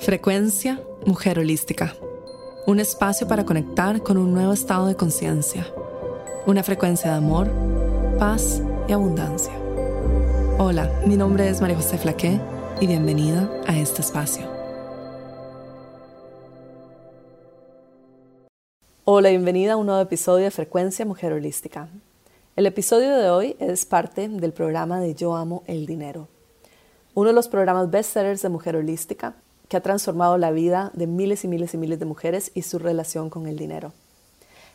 Frecuencia Mujer Holística. Un espacio para conectar con un nuevo estado de conciencia. Una frecuencia de amor, paz y abundancia. Hola, mi nombre es María José Flaqué y bienvenida a este espacio. Hola, bienvenida a un nuevo episodio de Frecuencia Mujer Holística. El episodio de hoy es parte del programa de Yo Amo el Dinero, uno de los programas bestsellers de Mujer Holística que ha transformado la vida de miles y miles y miles de mujeres y su relación con el dinero.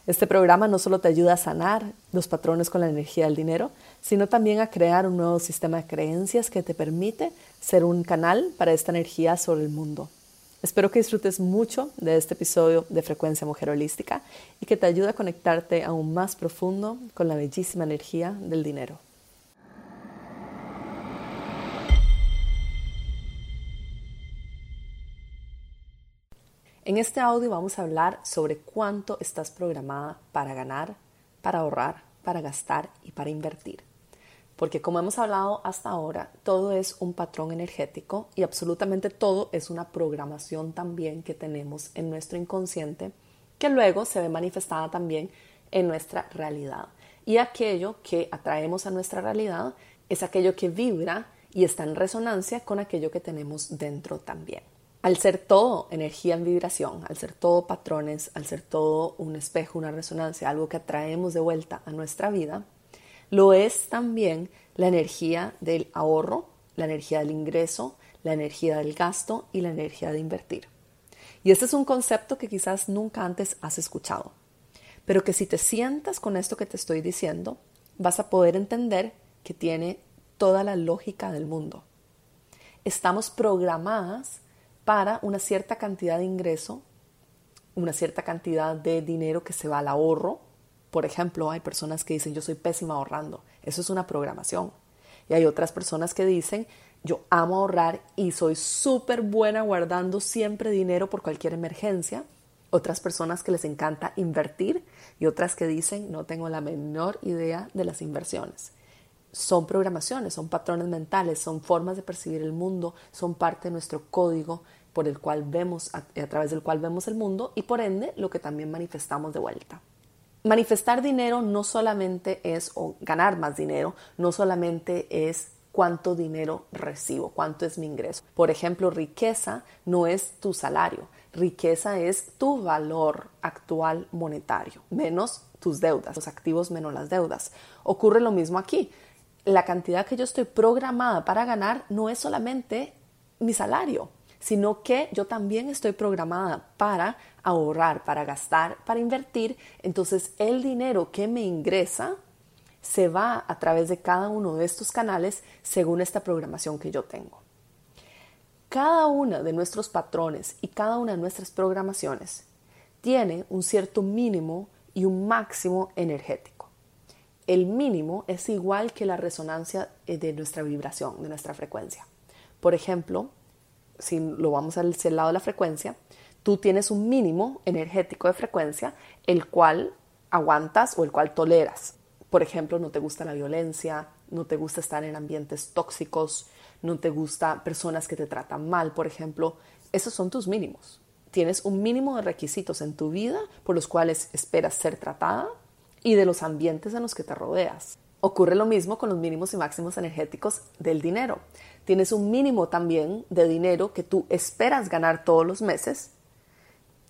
Este programa no solo te ayuda a sanar los patrones con la energía del dinero, sino también a crear un nuevo sistema de creencias que te permite ser un canal para esta energía sobre el mundo. Espero que disfrutes mucho de este episodio de Frecuencia Mujer Holística y que te ayude a conectarte aún más profundo con la bellísima energía del dinero. En este audio vamos a hablar sobre cuánto estás programada para ganar, para ahorrar, para gastar y para invertir. Porque como hemos hablado hasta ahora, todo es un patrón energético y absolutamente todo es una programación también que tenemos en nuestro inconsciente que luego se ve manifestada también en nuestra realidad. Y aquello que atraemos a nuestra realidad es aquello que vibra y está en resonancia con aquello que tenemos dentro también al ser todo energía en vibración, al ser todo patrones, al ser todo un espejo, una resonancia, algo que atraemos de vuelta a nuestra vida, lo es también la energía del ahorro, la energía del ingreso, la energía del gasto y la energía de invertir. Y este es un concepto que quizás nunca antes has escuchado, pero que si te sientas con esto que te estoy diciendo, vas a poder entender que tiene toda la lógica del mundo. Estamos programadas para una cierta cantidad de ingreso, una cierta cantidad de dinero que se va al ahorro. Por ejemplo, hay personas que dicen yo soy pésima ahorrando. Eso es una programación. Y hay otras personas que dicen yo amo ahorrar y soy súper buena guardando siempre dinero por cualquier emergencia. Otras personas que les encanta invertir y otras que dicen no tengo la menor idea de las inversiones son programaciones, son patrones mentales, son formas de percibir el mundo, son parte de nuestro código por el cual vemos, a, través del cual vemos el mundo y por ende lo que también manifestamos de vuelta. Manifestar dinero no solamente es o ganar más dinero, no solamente es cuánto dinero recibo, cuánto es mi ingreso. Por ejemplo, riqueza no es tu salario, riqueza es tu valor actual monetario, menos tus deudas, los activos menos las deudas. Ocurre lo mismo aquí la cantidad que yo estoy programada para ganar no es solamente mi salario, sino que yo también estoy programada para ahorrar, para gastar, para invertir. Entonces el dinero que me ingresa se va a través de cada uno de estos canales según esta programación que yo tengo. Cada uno de nuestros patrones y cada una de nuestras programaciones tiene un cierto mínimo y un máximo energético el mínimo es igual que la resonancia eh, de nuestra vibración, de nuestra frecuencia. Por ejemplo, si lo vamos al lado de la frecuencia, tú tienes un mínimo energético de frecuencia, el cual aguantas o el cual toleras. Por ejemplo, no te gusta la violencia, no te gusta estar en ambientes tóxicos, no te gusta personas que te tratan mal, por ejemplo. Esos son tus mínimos. Tienes un mínimo de requisitos en tu vida por los cuales esperas ser tratada y de los ambientes en los que te rodeas. Ocurre lo mismo con los mínimos y máximos energéticos del dinero. Tienes un mínimo también de dinero que tú esperas ganar todos los meses,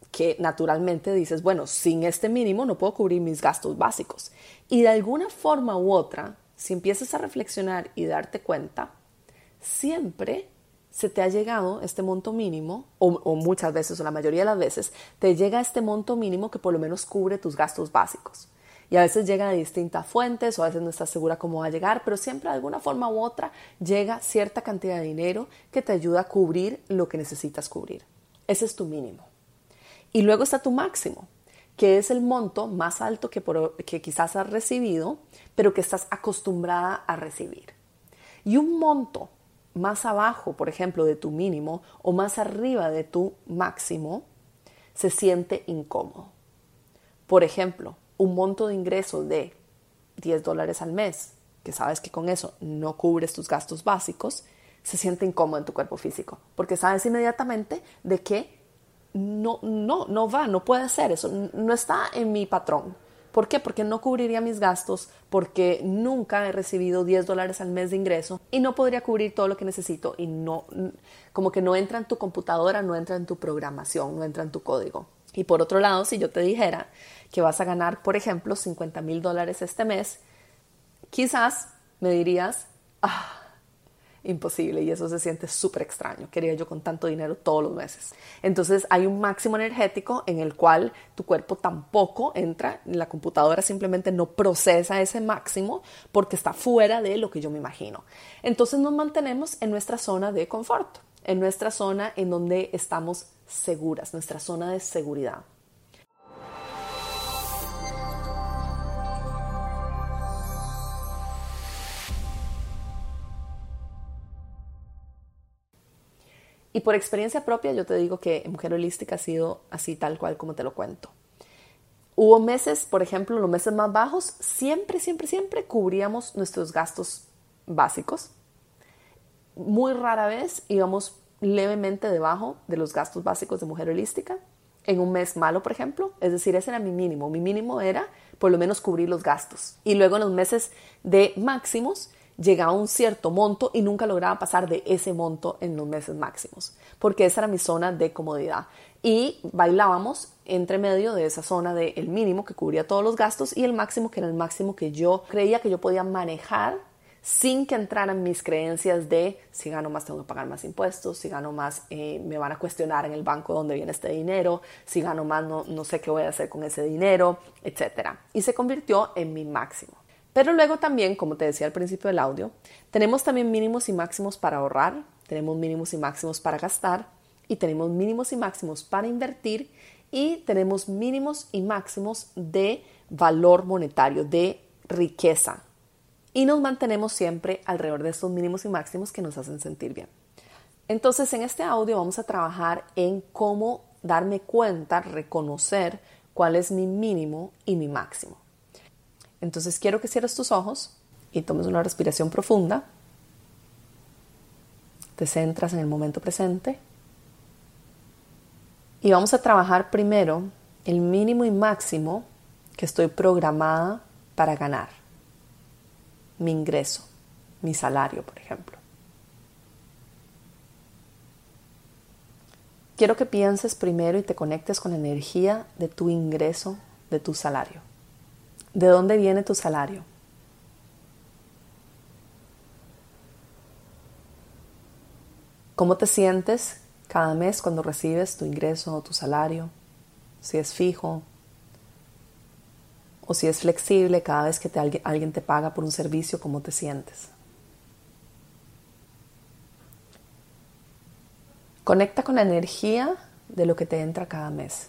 que naturalmente dices, bueno, sin este mínimo no puedo cubrir mis gastos básicos. Y de alguna forma u otra, si empiezas a reflexionar y darte cuenta, siempre se te ha llegado este monto mínimo, o, muchas veces, o la mayoría de las veces, te llega este monto mínimo que por lo menos cubre tus gastos básicos y a veces llega de distintas fuentes o a veces no estás segura cómo va a llegar, pero siempre de alguna forma u otra llega cierta cantidad de dinero que te ayuda a cubrir lo que necesitas cubrir. Ese es tu mínimo. Y luego está tu máximo, que es el monto más alto que, que quizás has recibido, pero que estás acostumbrada a recibir. Y un monto más abajo, por ejemplo, de tu mínimo o más arriba de tu máximo, se siente incómodo. Por ejemplo, un monto de ingreso de 10 dólares al mes, que sabes que con eso no cubres tus gastos básicos, se siente incómodo en tu cuerpo físico, porque sabes inmediatamente de que no, no, no va, no puede ser eso, no está en mi patrón. ¿Por qué? Porque no cubriría mis gastos, porque nunca he recibido 10 dólares al mes de ingreso y no podría cubrir todo lo que necesito y no, como que no entra en tu computadora, no entra en tu programación, no entra en tu código. Y por otro lado, si yo te dijera que vas a ganar, por ejemplo, 50 mil dólares este mes, quizás me dirías, ah, imposible y eso se siente súper extraño. Quería yo con tanto dinero todos los meses. Entonces hay un máximo energético en el cual tu cuerpo tampoco entra, la computadora simplemente no procesa ese máximo porque está fuera de lo que yo me imagino. Entonces nos mantenemos en nuestra zona de confort, en nuestra zona en donde estamos seguras, nuestra zona de seguridad. Y por experiencia propia yo te digo que Mujer Holística ha sido así tal cual como te lo cuento. Hubo meses, por ejemplo, los meses más bajos, siempre, siempre, siempre cubríamos nuestros gastos básicos. Muy rara vez íbamos levemente debajo de los gastos básicos de Mujer Holística. En un mes malo, por ejemplo, es decir, ese era mi mínimo. Mi mínimo era por lo menos cubrir los gastos. Y luego en los meses de máximos llegaba un cierto monto y nunca lograba pasar de ese monto en los meses máximos, porque esa era mi zona de comodidad. Y bailábamos entre medio de esa zona del mínimo que cubría todos los gastos y el máximo que era el máximo que yo creía que yo podía manejar sin que entraran mis creencias de si gano más tengo que pagar más impuestos, si gano más eh, me van a cuestionar en el banco dónde viene este dinero, si gano más no, no sé qué voy a hacer con ese dinero, etc. Y se convirtió en mi máximo. Pero luego también, como te decía al principio del audio, tenemos también mínimos y máximos para ahorrar, tenemos mínimos y máximos para gastar y tenemos mínimos y máximos para invertir y tenemos mínimos y máximos de valor monetario, de riqueza. Y nos mantenemos siempre alrededor de estos mínimos y máximos que nos hacen sentir bien. Entonces, en este audio vamos a trabajar en cómo darme cuenta, reconocer cuál es mi mínimo y mi máximo. Entonces quiero que cierres tus ojos y tomes una respiración profunda. Te centras en el momento presente. Y vamos a trabajar primero el mínimo y máximo que estoy programada para ganar. Mi ingreso, mi salario, por ejemplo. Quiero que pienses primero y te conectes con la energía de tu ingreso, de tu salario. ¿De dónde viene tu salario? ¿Cómo te sientes cada mes cuando recibes tu ingreso o tu salario? Si es fijo o si es flexible cada vez que alguien te paga por un servicio, ¿cómo te sientes? Conecta con la energía de lo que te entra cada mes.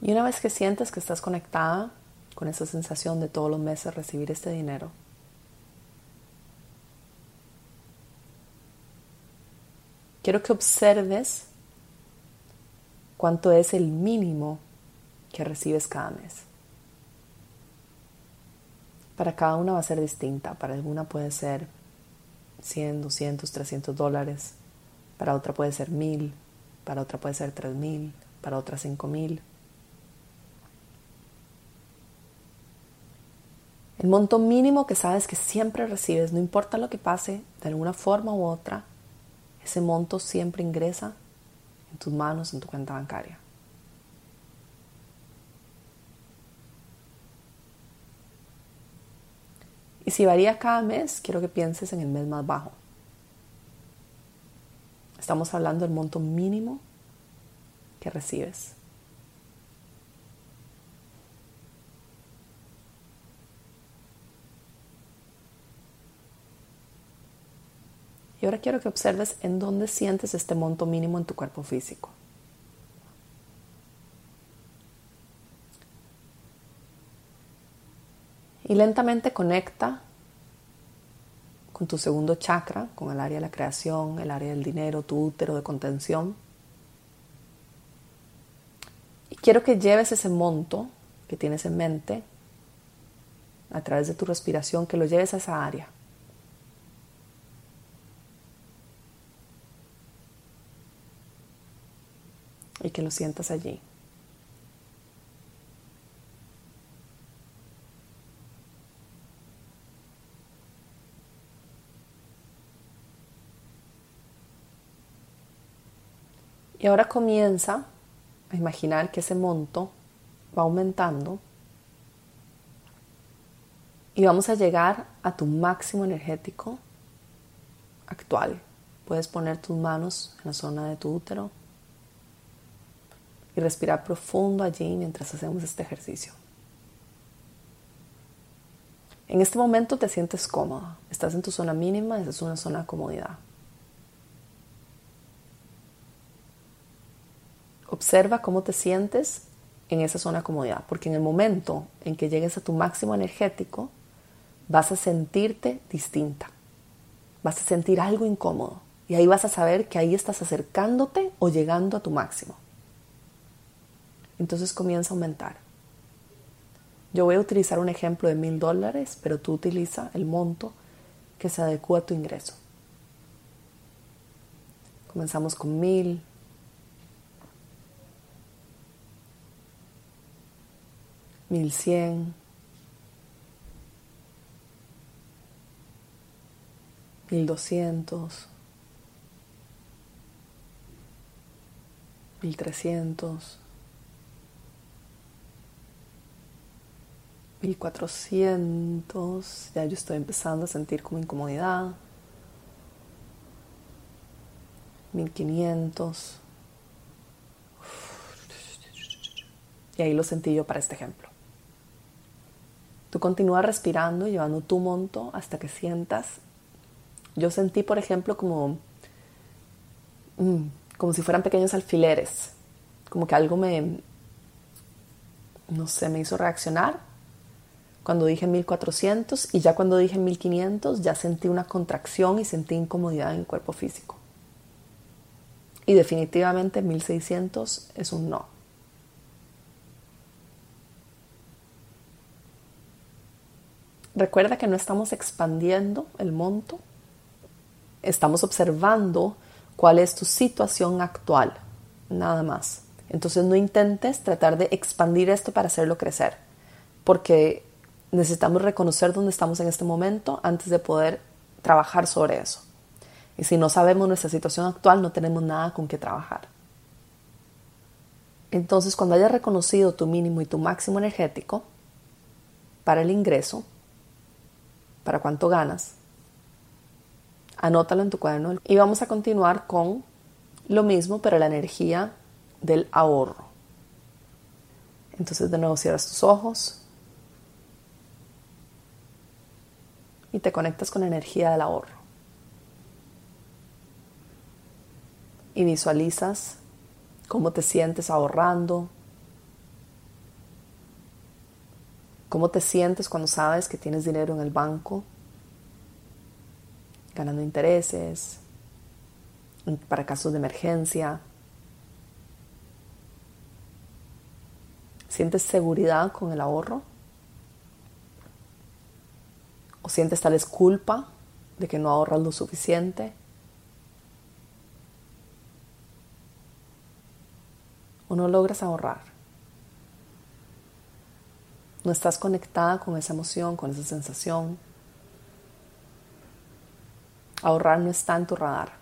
Y una vez que sientes que estás conectada con esa sensación de todos los meses recibir este dinero, quiero que observes cuánto es el mínimo que recibes cada mes. Para cada una va a ser distinta. Para alguna puede ser 100, 200, 300 dólares. Para otra puede ser 1000. Para otra puede ser 3000. Para otra 5000. El monto mínimo que sabes que siempre recibes, no importa lo que pase, de alguna forma u otra, ese monto siempre ingresa en tus manos, en tu cuenta bancaria. Y si varía cada mes, quiero que pienses en el mes más bajo. Estamos hablando del monto mínimo que recibes. Ahora quiero que observes en dónde sientes este monto mínimo en tu cuerpo físico. Y lentamente conecta con tu segundo chakra, con el área de la creación, el área del dinero, tu útero de contención. Y quiero que lleves ese monto que tienes en mente a través de tu respiración, que lo lleves a esa área. Y que lo sientas allí. Y ahora comienza a imaginar que ese monto va aumentando y vamos a llegar a tu máximo energético actual. Puedes poner tus manos en la zona de tu útero y respirar profundo allí mientras hacemos este ejercicio. En este momento te sientes cómoda, estás en tu zona mínima, esa es una zona de comodidad. Observa cómo te sientes en esa zona de comodidad, porque en el momento en que llegues a tu máximo energético, vas a sentirte distinta, vas a sentir algo incómodo y ahí vas a saber que ahí estás acercándote o llegando a tu máximo. Entonces comienza a aumentar. Yo voy a utilizar un ejemplo de mil dólares, pero tú utiliza el monto que se adecua a tu ingreso. Comenzamos con mil, mil cien, mil doscientos, mil trescientos, mil cuatrocientos, ya yo estoy empezando a sentir como incomodidad, mil quinientos, y ahí lo sentí yo para este ejemplo. Tú continúas respirando llevando tu monto hasta que sientas. Yo sentí, por ejemplo, como, mm, como si fueran pequeños alfileres, como que algo me, no sé, me hizo reaccionar cuando dije 1400 y ya cuando dije 1500 ya sentí una contracción y sentí incomodidad en el cuerpo físico. Y definitivamente 1600 es un no. Recuerda que no estamos expandiendo el monto, estamos observando cuál es tu situación actual, nada más. Entonces no intentes tratar de expandir esto para hacerlo crecer, porque necesitamos reconocer dónde estamos en este momento antes de poder trabajar sobre eso. Y si no sabemos nuestra situación actual, no tenemos nada con qué trabajar. Entonces, cuando hayas reconocido tu mínimo y tu máximo energético para el ingreso, para cuánto ganas. Anótalo en tu cuaderno y vamos a continuar con lo mismo, pero la energía del ahorro. Entonces de nuevo cierras tus ojos y te conectas con la energía del ahorro. Y visualizas cómo te sientes ahorrando, ¿Cómo te sientes cuando sabes que tienes dinero en el banco? Ganando intereses, para casos de emergencia. ¿Sientes seguridad con el ahorro? ¿O sientes tal vez culpa de que no ahorras lo suficiente? ¿O no logras ahorrar? No estás conectada con esa emoción, con esa sensación. Ahorrar no está en tu radar.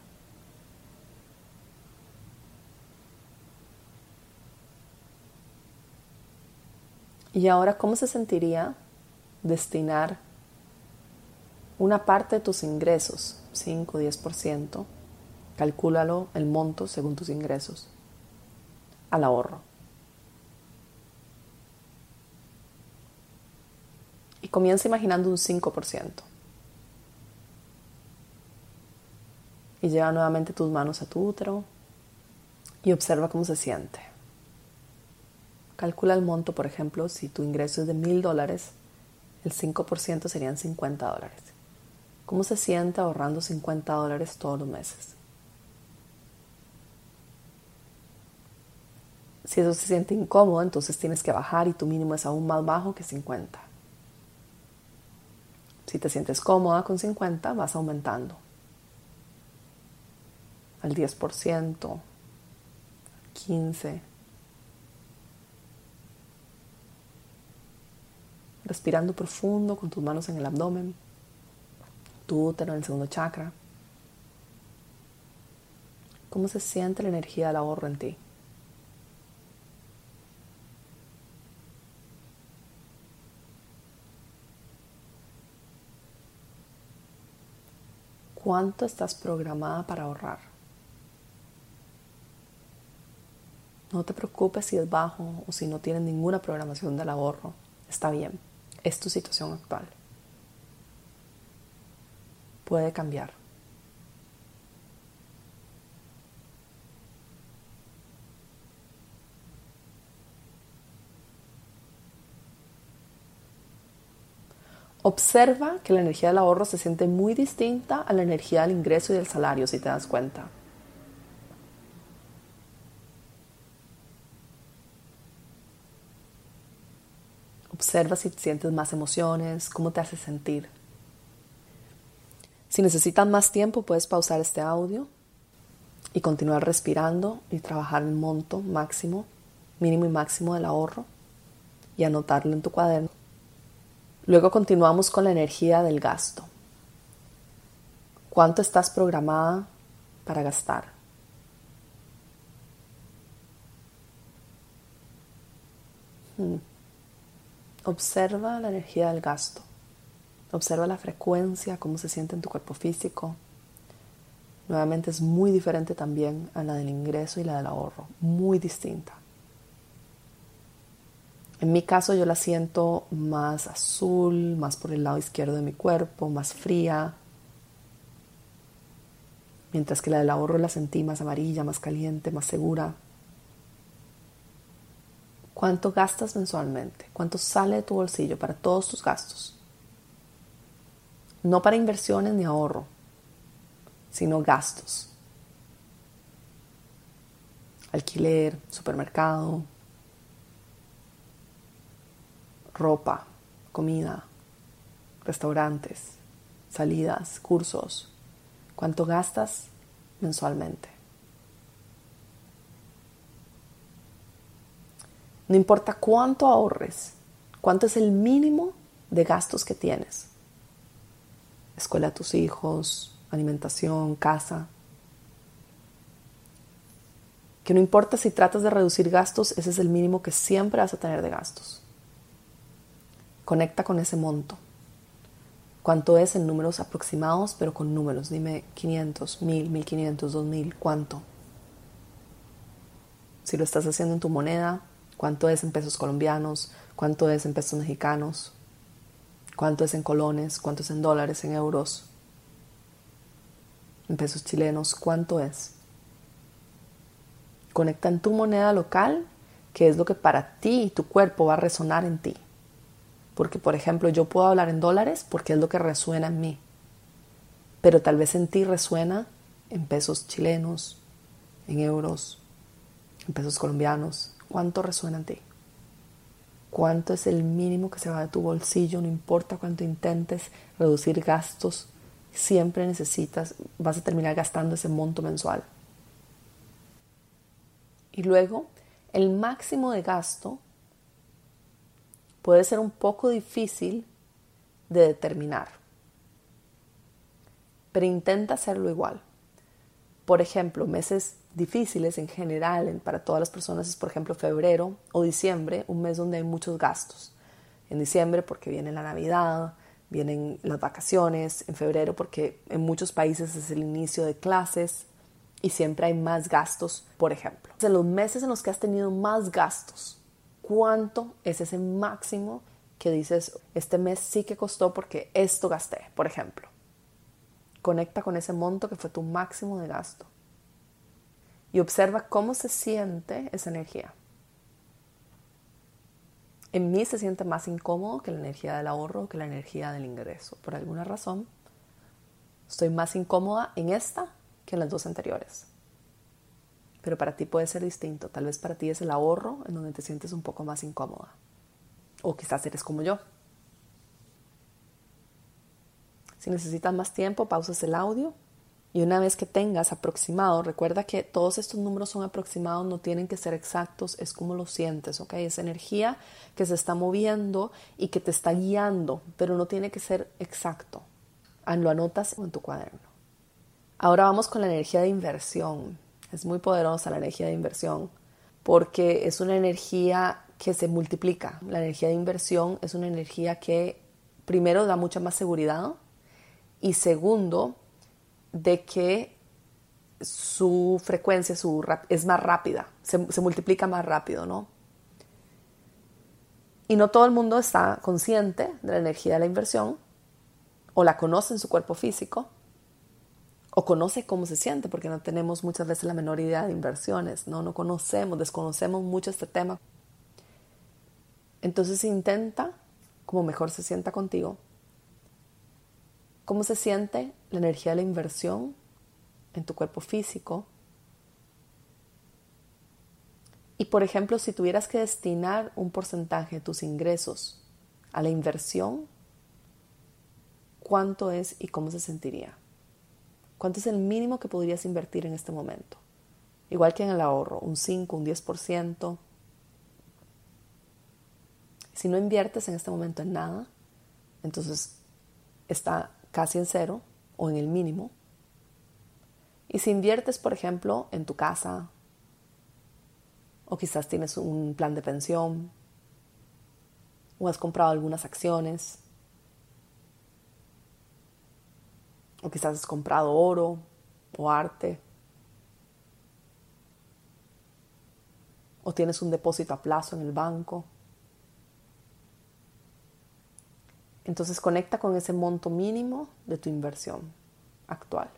Y ahora, ¿cómo se sentiría destinar una parte de tus ingresos, 5 o 10%, calcúlalo el monto según tus ingresos, al ahorro? y comienza imaginando un 5%. Y lleva nuevamente tus manos a tu útero y observa cómo se siente. Calcula el monto, por ejemplo, si tu ingreso es de mil dólares, el 5% serían 50 dólares. ¿Cómo se siente ahorrando 50 dólares todos los meses? Si eso se siente incómodo, entonces tienes que bajar y tu mínimo es aún más bajo que 50. Si te sientes cómoda con 50, vas aumentando al 10%, 15%. Respirando profundo con tus manos en el abdomen, tu útero en el segundo chakra. ¿Cómo se siente la energía del ahorro en ti? ¿Cuánto estás programada para ahorrar? No te preocupes si es bajo o si no tienes ninguna programación del ahorro. Está bien, es tu situación actual. Puede cambiar. Observa que la energía del ahorro se siente muy distinta a la energía del ingreso y del salario, si te das cuenta. Observa si sientes más emociones, cómo te hace sentir. Si necesitas más tiempo, puedes pausar este audio y continuar respirando y trabajar el monto máximo, mínimo y máximo del ahorro y anotarlo en tu cuaderno. Luego continuamos con la energía del gasto. ¿Cuánto estás programada para gastar? Hmm. Observa la energía del gasto. Observa la frecuencia, cómo se siente en tu cuerpo físico. Nuevamente es muy diferente también a la del ingreso y la del ahorro, muy distinta. En mi caso yo la siento más azul, más por el lado izquierdo de mi cuerpo, más fría, mientras que la del ahorro la sentí más amarilla, más caliente, más segura. ¿Cuánto gastas mensualmente? ¿Cuánto sale de tu bolsillo para todos tus gastos? No para inversiones ni ahorro, sino gastos. Alquiler, supermercado, ropa, comida, restaurantes, salidas, cursos. ¿Cuánto gastas mensualmente? No importa cuánto ahorres, cuánto es el mínimo de gastos que tienes. Escuela a tus hijos, alimentación, casa. Que no importa si tratas de reducir gastos, ese es el mínimo que siempre vas a tener de gastos. Conecta con ese monto. ¿Cuánto es en números aproximados, pero con números? Dime 500, 1000, 1500, 2000, ¿cuánto? Si lo estás haciendo en tu moneda, ¿cuánto es en pesos colombianos? ¿Cuánto es en pesos mexicanos? ¿Cuánto es en colones? ¿Cuánto es en dólares, en euros? En pesos chilenos, ¿cuánto es? Conecta en tu moneda local, que es lo que para ti y tu cuerpo va a resonar en ti. Porque, por ejemplo, yo puedo hablar en dólares porque es lo que resuena en mí. Pero tal vez en ti resuena en pesos chilenos, en euros, en pesos colombianos. ¿Cuánto resuena en ti? ¿Cuánto es el mínimo que se va de tu bolsillo? No importa cuánto intentes reducir gastos, siempre necesitas, vas a terminar gastando ese monto mensual. Y luego, el máximo de gasto puede ser un poco difícil de determinar. Pero intenta hacerlo igual. Por ejemplo, meses difíciles en general para todas las personas es, por ejemplo, febrero o diciembre, un mes donde hay muchos gastos. En diciembre porque viene la Navidad, vienen las vacaciones, en febrero porque en muchos países es el inicio de clases y siempre hay más gastos, por ejemplo. En los meses en los que has tenido más gastos, cuánto es ese máximo que dices, este mes sí que costó porque esto gasté, por ejemplo. Conecta con ese monto que fue tu máximo de gasto. Y observa cómo se siente esa energía. En mí se siente más incómodo que la energía del ahorro, que la energía del ingreso. Por alguna razón, estoy más incómoda en esta que en las dos anteriores pero para ti puede ser distinto. Tal vez para ti es el ahorro en donde te sientes un poco más incómoda. O quizás eres como yo. Si necesitas más tiempo, pausas el audio y una vez que tengas aproximado, recuerda que todos estos números son aproximados, no tienen que ser exactos, es como lo sientes, ¿ok? Es energía que se está moviendo y que te está guiando, pero no tiene que ser exacto. Ah, lo anotas en tu cuaderno. Ahora vamos con la energía de inversión. Es muy poderosa la energía de inversión porque es una energía que se multiplica. La energía de inversión es una energía que primero da mucha más seguridad y segundo de que su frecuencia es más rápida, se, se multiplica más rápido, ¿no? Y no todo el mundo está consciente de la energía de la inversión, o la conoce en su cuerpo físico, o conoce cómo se siente, porque no tenemos muchas veces la menor idea de inversiones, ¿no? No conocemos, desconocemos mucho este tema. Entonces intenta, como mejor se sienta contigo, cómo se siente la energía de la inversión en tu cuerpo físico. Y por ejemplo, si tuvieras que destinar un porcentaje de tus ingresos a la inversión, ¿cuánto es y cómo se sentiría? ¿Cuánto es el mínimo que podrías invertir en este momento? Igual que en el ahorro, un 5, un 10%. Si no inviertes en este momento en nada, entonces está casi en cero o en el mínimo. Y si inviertes, por ejemplo, en tu casa, o quizás tienes un plan de pensión, o has comprado algunas acciones, o quizás has comprado oro o arte, o tienes un depósito a plazo en el banco. Entonces conecta con ese monto mínimo de tu inversión actual.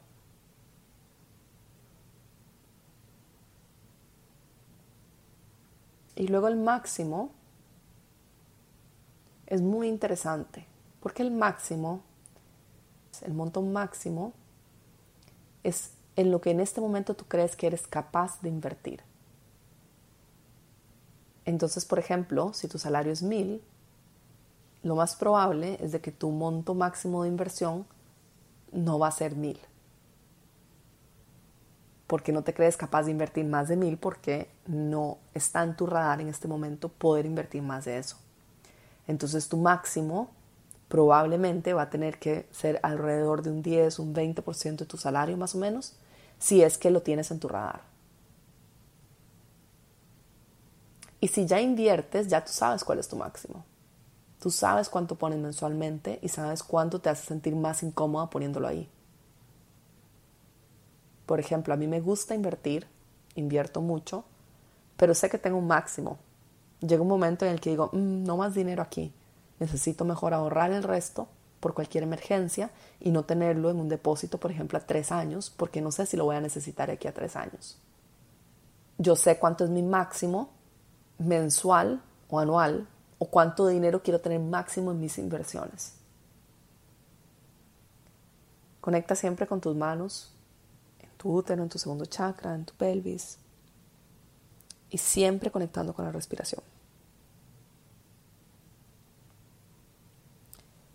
Y luego el máximo es muy interesante, porque el máximo, el monto máximo, es en lo que en este momento tú crees que eres capaz de invertir. Entonces, por ejemplo, si tu salario es mil, lo más probable es de que tu monto máximo de inversión no va a ser mil. Porque no te crees capaz de invertir más de mil porque no está en tu radar en este momento poder invertir más de eso. Entonces tu máximo probablemente va a tener que ser alrededor de un 10, un 20% de tu salario más o menos, si es que lo tienes en tu radar. Y si ya inviertes, ya tú sabes cuál es tu máximo. Tú sabes cuánto pones mensualmente y sabes cuánto te hace sentir más incómoda poniéndolo ahí. Por ejemplo, a mí me gusta invertir, invierto mucho, pero sé que tengo un máximo. Llega un momento en el que digo, mm, no más dinero aquí, necesito mejor ahorrar el resto por cualquier emergencia y no tenerlo en un depósito, por ejemplo, a tres años, porque no sé si lo voy a necesitar aquí a tres años. Yo sé cuánto es mi máximo mensual o anual o cuánto dinero quiero tener máximo en mis inversiones. Conecta siempre con tus manos, en tu útero, en tu segundo chakra, en tu pelvis y siempre conectando con la respiración.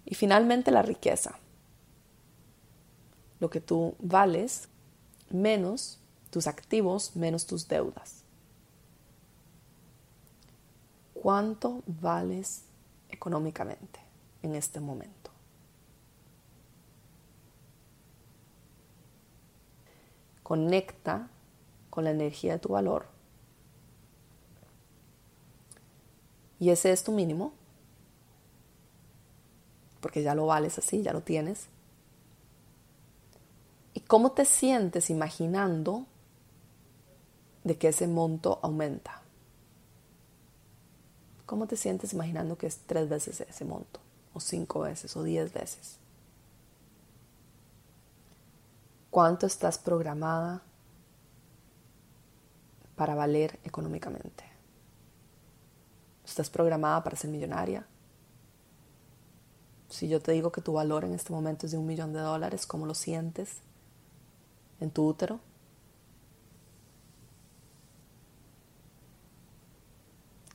Y finalmente la riqueza. Lo que tú vales menos tus activos, menos tus deudas cuánto vales económicamente en este momento. Conecta con la energía de tu valor. Y ese es tu mínimo, porque ya lo vales así, ya lo tienes. ¿Y cómo te sientes imaginando de que ese monto aumenta? ¿Cómo te sientes imaginando que es tres veces ese monto? O cinco veces, o diez veces. ¿Cuánto estás programada para valer económicamente? ¿Estás programada para ser millonaria? Si yo te digo que tu valor en este momento es de un millón de dólares, ¿cómo lo sientes en tu útero?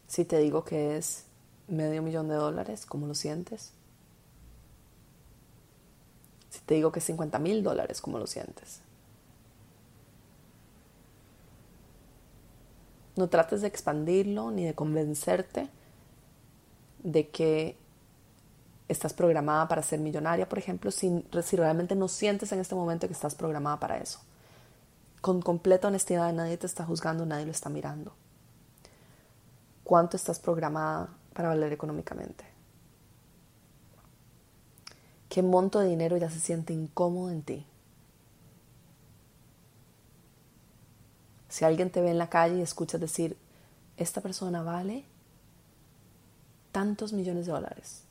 Si te digo que es medio millón de dólares, ¿cómo lo sientes? te digo que 50 mil dólares, ¿cómo lo sientes? No trates de expandirlo ni de convencerte de que estás programada para ser millonaria, por ejemplo, si, si, realmente no sientes en este momento que estás programada para eso. Con completa honestidad, nadie te está juzgando, nadie lo está mirando. ¿Cuánto estás programada para valer económicamente? ¿Qué monto de dinero ya se siente incómodo en ti? Si alguien te ve en la calle y escuchas decir, esta persona vale tantos millones de dólares,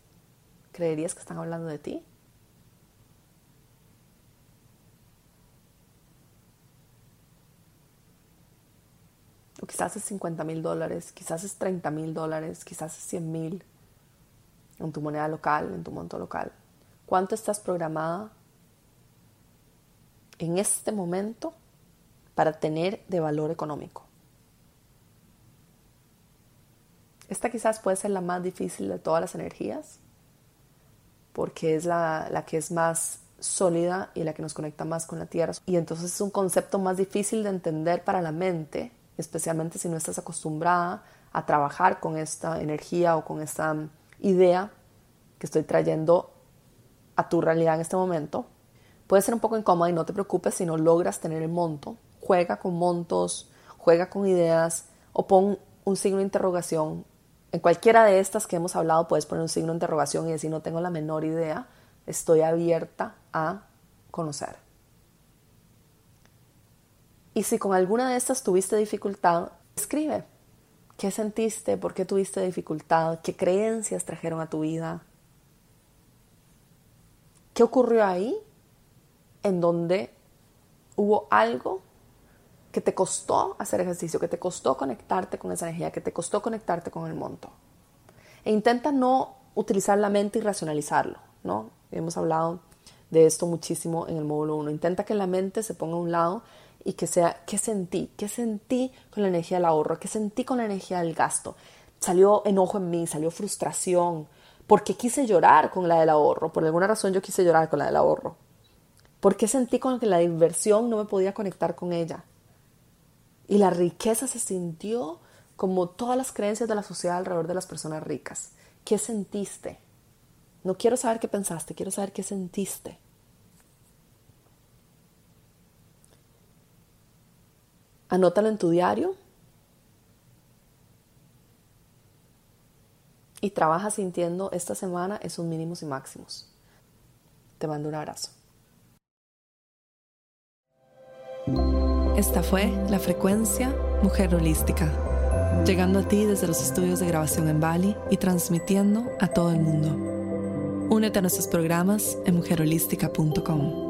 ¿creerías que están hablando de ti? Quizás es 50 mil dólares, quizás es 30 mil dólares, quizás es 100 mil en tu moneda local, en tu monto local. ¿Cuánto estás programada en este momento para tener de valor económico? Esta quizás puede ser la más difícil de todas las energías, porque es la, la, que es más sólida y la que nos conecta más con la tierra. Y entonces es un concepto más difícil de entender para la mente, especialmente si no estás acostumbrada a trabajar con esta energía o con esta idea que estoy trayendo a tu realidad en este momento. Puede ser un poco incómoda y no te preocupes si no logras tener el monto. Juega con montos, juega con ideas o pon un signo de interrogación. En cualquiera de estas que hemos hablado puedes poner un signo de interrogación y decir no tengo la menor idea, estoy abierta a conocer. Y si con alguna de estas tuviste dificultad, escribe. ¿Qué sentiste? ¿Por qué tuviste dificultad? ¿Qué creencias trajeron a tu vida? ¿Qué ocurrió ahí? En donde hubo algo que te costó hacer ejercicio, que te costó conectarte con esa energía, que te costó conectarte con el monto. E intenta no utilizar la mente y racionalizarlo, ¿no? Hemos hablado de esto muchísimo en el módulo 1. Intenta que la mente se ponga a un lado y que sea, ¿qué sentí? ¿Qué sentí con la energía del ahorro? ¿Qué sentí con la energía del gasto? Salió enojo en mí, salió frustración, ¿Por qué quise llorar con la del ahorro? Por alguna razón yo quise llorar con la del ahorro. ¿Por qué sentí con que la diversión no me podía conectar con ella? Y la riqueza se sintió como todas las creencias de la sociedad alrededor de las personas ricas. ¿Qué sentiste? No quiero saber qué pensaste, quiero saber qué sentiste. Anótalo en tu diario y trabaja sintiendo esta semana esos mínimos y máximos. Te mando un abrazo. Esta fue la frecuencia Mujer Holística, llegando a ti desde los estudios de grabación en Bali y transmitiendo a todo el mundo. Únete a nuestros programas en mujerholística.com.